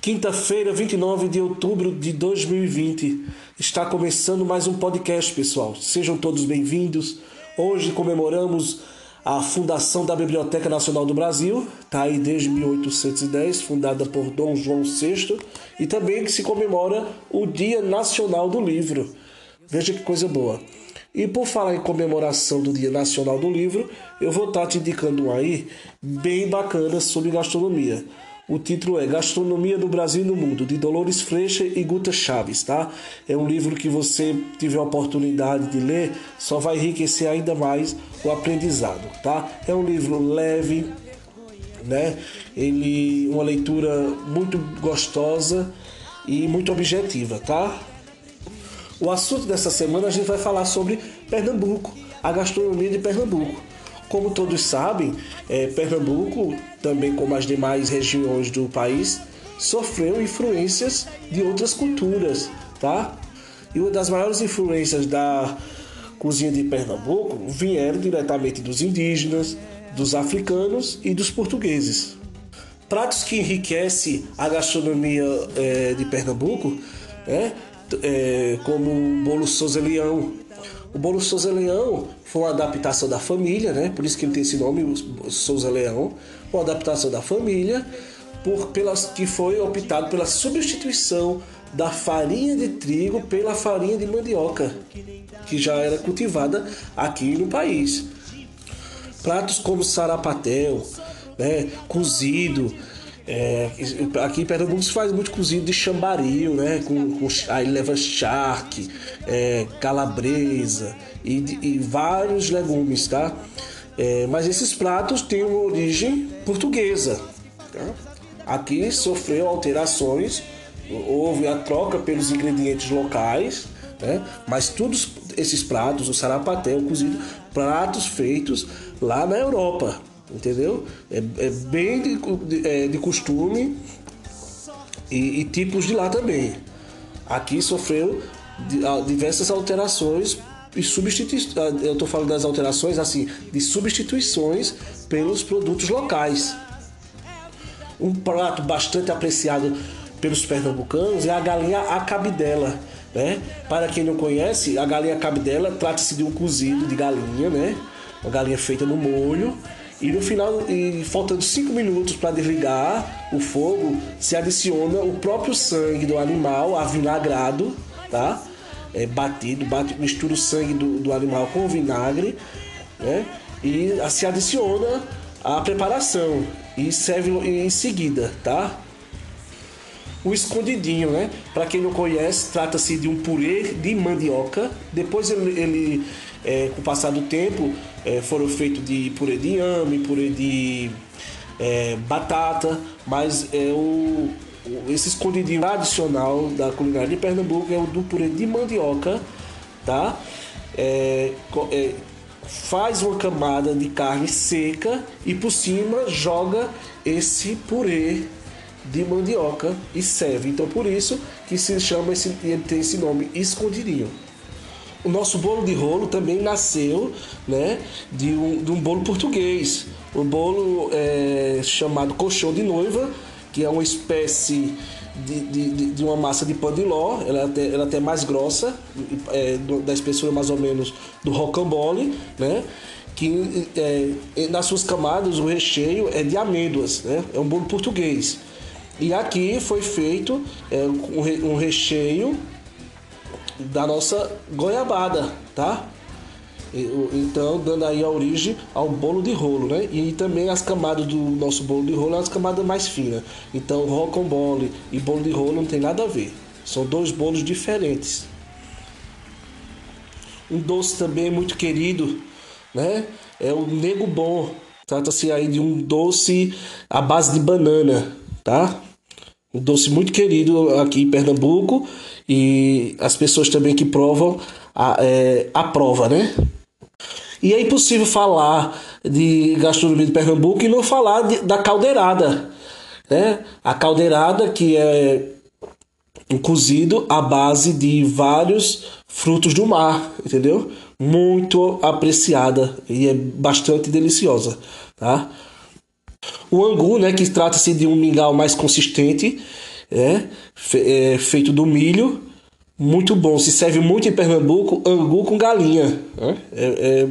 Quinta-feira, 29 de outubro de 2020. Está começando mais um podcast, pessoal. Sejam todos bem-vindos. Hoje comemoramos a fundação da Biblioteca Nacional do Brasil, tá aí desde 1810, fundada por Dom João VI, e também que se comemora o Dia Nacional do Livro. Veja que coisa boa. E por falar em comemoração do Dia Nacional do Livro, eu vou estar te indicando um aí bem bacana sobre gastronomia. O título é Gastronomia do Brasil no Mundo, de Dolores Freixa e Guta Chaves, tá? É um livro que você tiver a oportunidade de ler, só vai enriquecer ainda mais o aprendizado, tá? É um livro leve, né? Ele uma leitura muito gostosa e muito objetiva, tá? O assunto dessa semana a gente vai falar sobre Pernambuco, a gastronomia de Pernambuco. Como todos sabem, é, Pernambuco, também como as demais regiões do país, sofreu influências de outras culturas, tá? E uma das maiores influências da cozinha de Pernambuco vieram diretamente dos indígenas, dos africanos e dos portugueses. Pratos que enriquecem a gastronomia é, de Pernambuco, é, é, como o bolo Souza Leão, o bolo Souza Leão foi uma adaptação da família, né? Por isso que ele tem esse nome, Souza Leão. Uma adaptação da família, por, pelas, que foi optado pela substituição da farinha de trigo pela farinha de mandioca, que já era cultivada aqui no país. Pratos como sarapatel, né, cozido, é, aqui em Pernambuco se faz muito cozido de chambaril, né? Com, com aí leva charque, é, calabresa e, e, vários legumes, tá? É, mas esses pratos têm uma origem portuguesa. Tá? Aqui sofreu alterações, houve a troca pelos ingredientes locais, né? mas todos esses pratos, o sarapaté, o cozido, pratos feitos lá na Europa entendeu? É, é bem de, é, de costume e, e, tipos de lá também. Aqui sofreu diversas alterações e substituições. Eu estou falando das alterações assim, de substituições pelos produtos locais. Um prato bastante apreciado pelos pernambucanos é a galinha acabidela. Né? Para quem não conhece, a galinha cabidela trata-se de um cozido de galinha, né? Uma galinha feita no molho e no final, e faltando 5 minutos para desligar o fogo, se adiciona o próprio sangue do animal avinagrado, tá? É, batido, bate, mistura o sangue do, do animal com vinagre, né? E se adiciona a preparação e serve em seguida, tá? O escondidinho, né? Para quem não conhece, trata-se de um purê de mandioca. Depois ele, ele é, com o passar do tempo, é, foram feitos de purê de inhame, purê de é, batata, mas é o, esse escondidinho tradicional da culinária de Pernambuco é o do purê de mandioca, tá? É, é, faz uma camada de carne seca e por cima joga esse purê de mandioca e serve. Então por isso que se chama esse, ele tem esse nome escondidinho o nosso bolo de rolo também nasceu né, de, um, de um bolo português. O bolo é chamado colchão de noiva, que é uma espécie de, de, de uma massa de pão de ló, ela é até, ela é até mais grossa, é, da espessura mais ou menos do rocambole, né? que é, nas suas camadas o recheio é de amêndoas, né? é um bolo português. E aqui foi feito é, um recheio da nossa goiabada, tá? Então, dando aí a origem ao bolo de rolo, né? E também as camadas do nosso bolo de rolo, as camadas mais finas. Então, rocambole e bolo de rolo não tem nada a ver. São dois bolos diferentes. Um doce também muito querido, né? É o nego bom. Trata-se aí de um doce à base de banana, tá? Um doce muito querido aqui em Pernambuco e as pessoas também que provam a, é, a prova, né? E é impossível falar de gastronomia de Pernambuco e não falar de, da caldeirada, né? A caldeirada que é um cozido à base de vários frutos do mar, entendeu? Muito apreciada e é bastante deliciosa, tá? O angu, né, que trata-se de um mingau mais consistente, é, é feito do milho, muito bom. Se serve muito em Pernambuco, angu com galinha. É, é,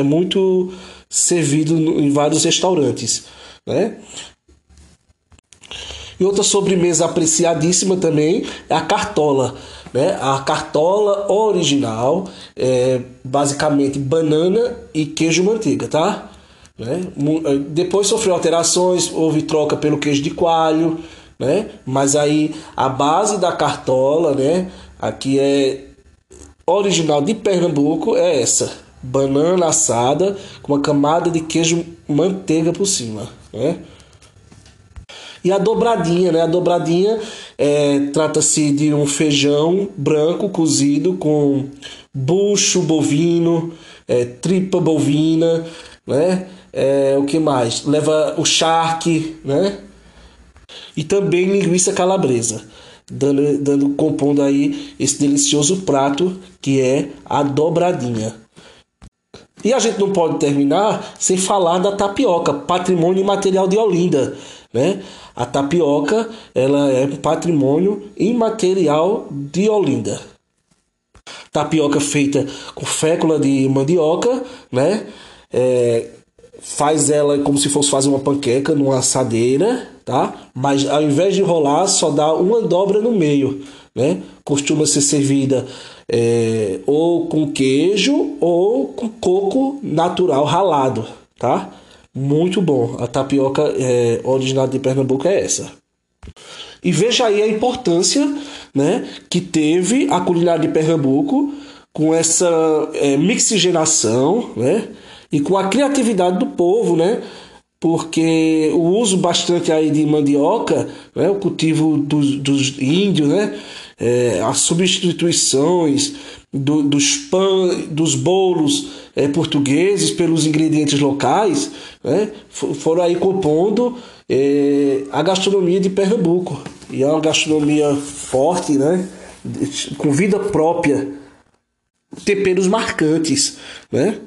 é muito servido em vários restaurantes. Né? E outra sobremesa apreciadíssima também é a cartola. Né? A cartola original é basicamente banana e queijo manteiga, tá? Né? Eh, depois sofreu alterações, houve troca pelo queijo de coalho, né? Mas aí a base da cartola, né? Aqui é original de Pernambuco é essa: banana assada com uma camada de queijo manteiga por cima, né? E a dobradinha, né? A dobradinha é, trata-se de um feijão branco cozido com bucho bovino, é, tripa bovina, né? É, o que mais? Leva o charque, né? E também linguiça calabresa, dando, dando compondo aí esse delicioso prato que é a dobradinha. E a gente não pode terminar sem falar da tapioca, patrimônio imaterial de Olinda, né? A tapioca, ela é patrimônio imaterial de Olinda. Tapioca feita com fécula de mandioca, né? É, faz ela como se fosse fazer uma panqueca numa assadeira, tá? Mas ao invés de enrolar, só dá uma dobra no meio, né? Costuma ser servida é, ou com queijo ou com coco natural ralado, tá? Muito bom. A tapioca é, original de Pernambuco é essa. E veja aí a importância né, que teve a culinária de Pernambuco com essa é, mixigenação, né? E com a criatividade do povo, né? Porque o uso bastante aí de mandioca, né? o cultivo dos, dos índios, né? É, as substituições do, dos pães, dos bolos é, portugueses pelos ingredientes locais, né? foram aí compondo é, a gastronomia de Pernambuco. E é uma gastronomia forte, né? com vida própria, temperos marcantes, né?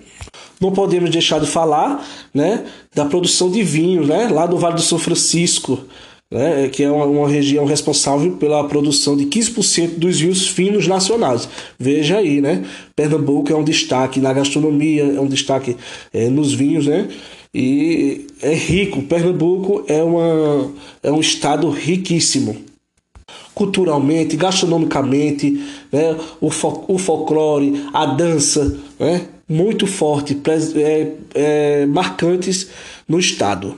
Não podemos deixar de falar né, da produção de vinho, né, lá do Vale do São Francisco, né, que é uma, uma região responsável pela produção de 15% dos vinhos finos nacionais. Veja aí, né? Pernambuco é um destaque na gastronomia, é um destaque é, nos vinhos, né? E é rico. Pernambuco é, uma, é um estado riquíssimo culturalmente, gastronomicamente, né? o, fo o folclore, a dança, né? Muito forte, é, é, marcantes no estado.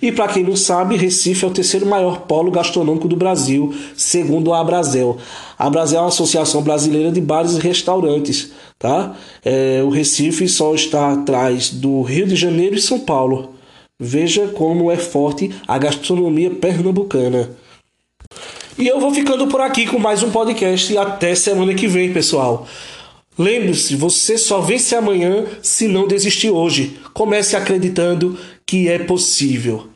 E para quem não sabe, Recife é o terceiro maior polo gastronômico do Brasil, segundo a Abrazel. A Abrazel é uma associação brasileira de bares e restaurantes. Tá? É, o Recife só está atrás do Rio de Janeiro e São Paulo. Veja como é forte a gastronomia pernambucana. E eu vou ficando por aqui com mais um podcast até semana que vem, pessoal. Lembre-se, você só vence amanhã se não desistir hoje. Comece acreditando que é possível.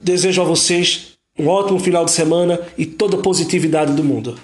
Desejo a vocês um ótimo final de semana e toda a positividade do mundo.